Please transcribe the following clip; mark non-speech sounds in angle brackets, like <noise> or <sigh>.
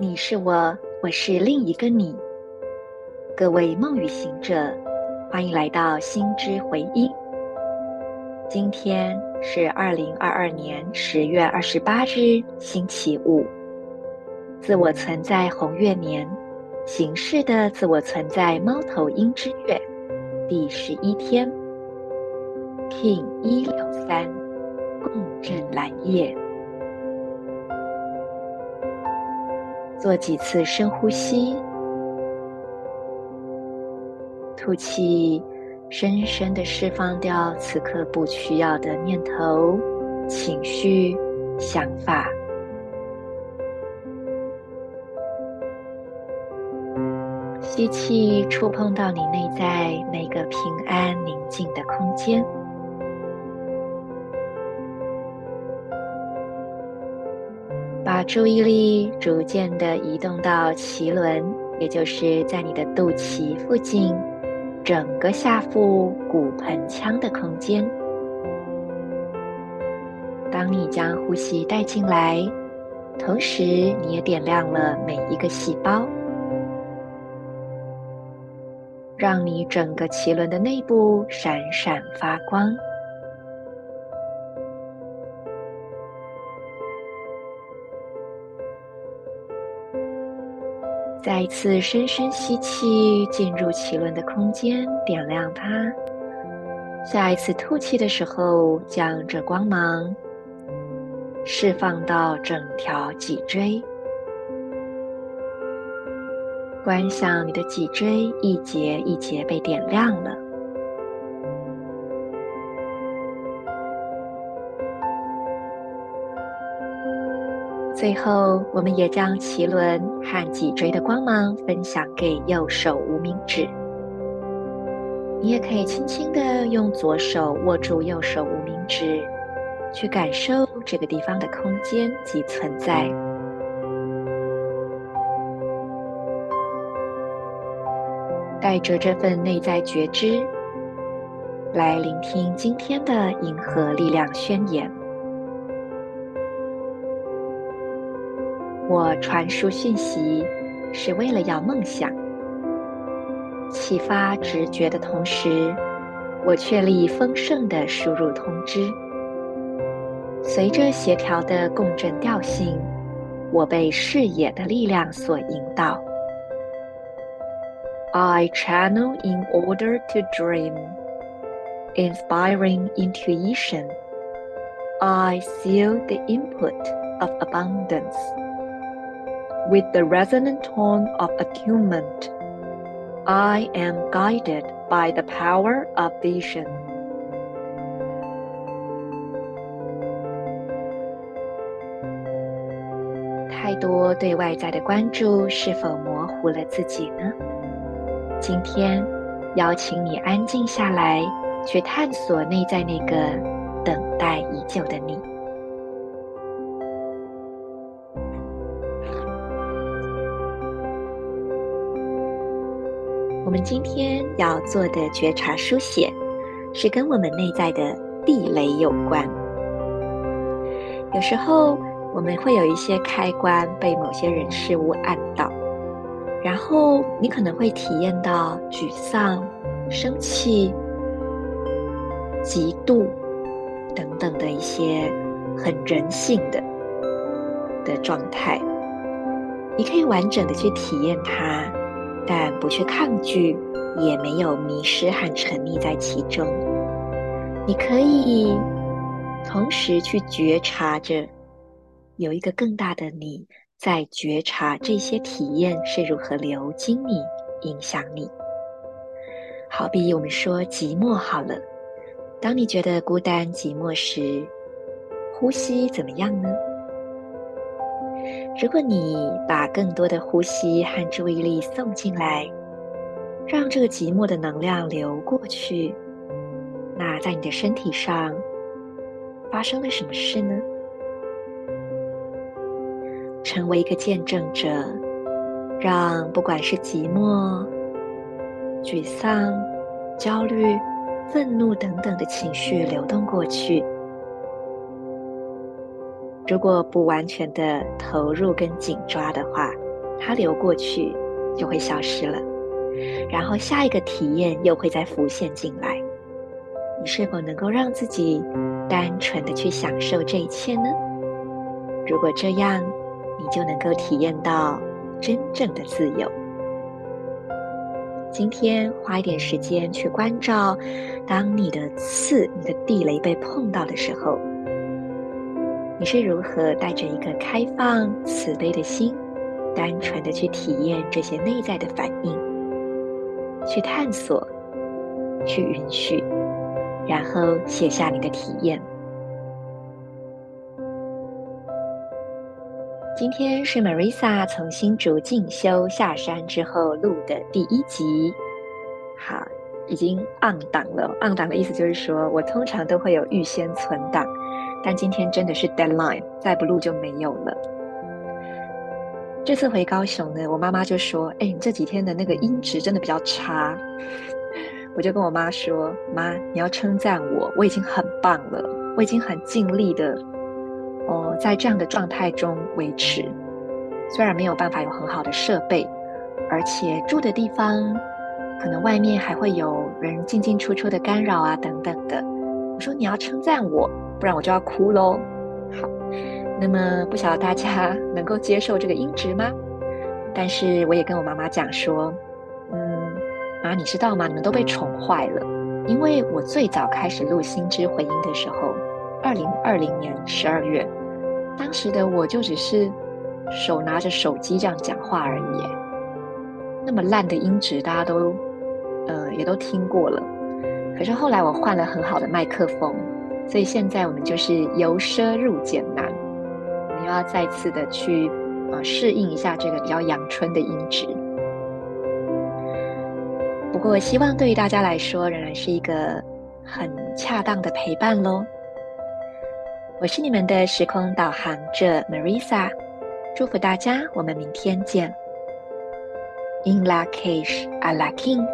你是我，我是另一个你。各位梦与行者，欢迎来到心之回音。今天是二零二二年十月二十八日，星期五。自我存在红月年，形式的自我存在猫头鹰之月，第十一天。King 一六三，共振蓝夜。做几次深呼吸，吐气，深深的释放掉此刻不需要的念头、情绪、想法。吸气，触碰到你内在那个平安宁静的空间。注意力逐渐地移动到脐轮，也就是在你的肚脐附近，整个下腹骨盆腔的空间。当你将呼吸带进来，同时你也点亮了每一个细胞，让你整个脐轮的内部闪闪发光。再一次深深吸气，进入脐轮的空间，点亮它。下一次吐气的时候，将这光芒释放到整条脊椎，观想你的脊椎一节一节被点亮了。最后，我们也将脐轮和脊椎的光芒分享给右手无名指。你也可以轻轻地用左手握住右手无名指，去感受这个地方的空间及存在。带着这份内在觉知，来聆听今天的银河力量宣言。我传输讯息，是为了要梦想，启发直觉的同时，我确立丰盛的输入通知。随着协调的共振调性，我被视野的力量所引导。I channel in order to dream, inspiring intuition. I seal the input of abundance. With the resonant tone of attunement, I am guided by the power of vision. 太多对外在的关注，是否模糊了自己呢？今天，邀请你安静下来，去探索内在那个等待已久的你。我们今天要做的觉察书写，是跟我们内在的地雷有关。有时候我们会有一些开关被某些人事物按到，然后你可能会体验到沮丧、生气、嫉妒等等的一些很人性的的状态。你可以完整的去体验它。但不去抗拒，也没有迷失和沉溺在其中。你可以同时去觉察着，有一个更大的你在觉察这些体验是如何流经你、影响你。好比我们说寂寞好了，当你觉得孤单寂寞时，呼吸怎么样呢？如果你把更多的呼吸和注意力送进来，让这个寂寞的能量流过去，那在你的身体上发生了什么事呢？成为一个见证者，让不管是寂寞、沮丧、焦虑、愤怒等等的情绪流动过去。如果不完全的投入跟紧抓的话，它流过去就会消失了，然后下一个体验又会再浮现进来。你是否能够让自己单纯的去享受这一切呢？如果这样，你就能够体验到真正的自由。今天花一点时间去关照，当你的刺、你的地雷被碰到的时候，你是如何带着一个开放、慈悲的心，单纯的去体验这些内在的反应，去探索，去允许。然后写下你的体验。今天是 Marisa 从新竹进修下山之后录的第一集，好，已经 on 档了。on 档的意思就是说我通常都会有预先存档，但今天真的是 deadline，再不录就没有了。这次回高雄呢，我妈妈就说：“哎，你这几天的那个音质真的比较差。”我就跟我妈说：“妈，你要称赞我，我已经很棒了，我已经很尽力的，哦，在这样的状态中维持。虽然没有办法有很好的设备，而且住的地方可能外面还会有人进进出出的干扰啊，等等的。我说你要称赞我，不然我就要哭喽。好，那么不晓得大家 <laughs> 能够接受这个音质吗？但是我也跟我妈妈讲说。”嗯，妈，你知道吗？你们都被宠坏了，因为我最早开始录《心之回音》的时候，二零二零年十二月，当时的我就只是手拿着手机这样讲话而已，那么烂的音质，大家都呃也都听过了。可是后来我换了很好的麦克风，所以现在我们就是由奢入俭难，我们又要再次的去呃适应一下这个比较阳春的音质。不过，希望对于大家来说，仍然是一个很恰当的陪伴喽。我是你们的时空导航者 Marisa，祝福大家，我们明天见。In Lak'ech Ala K'in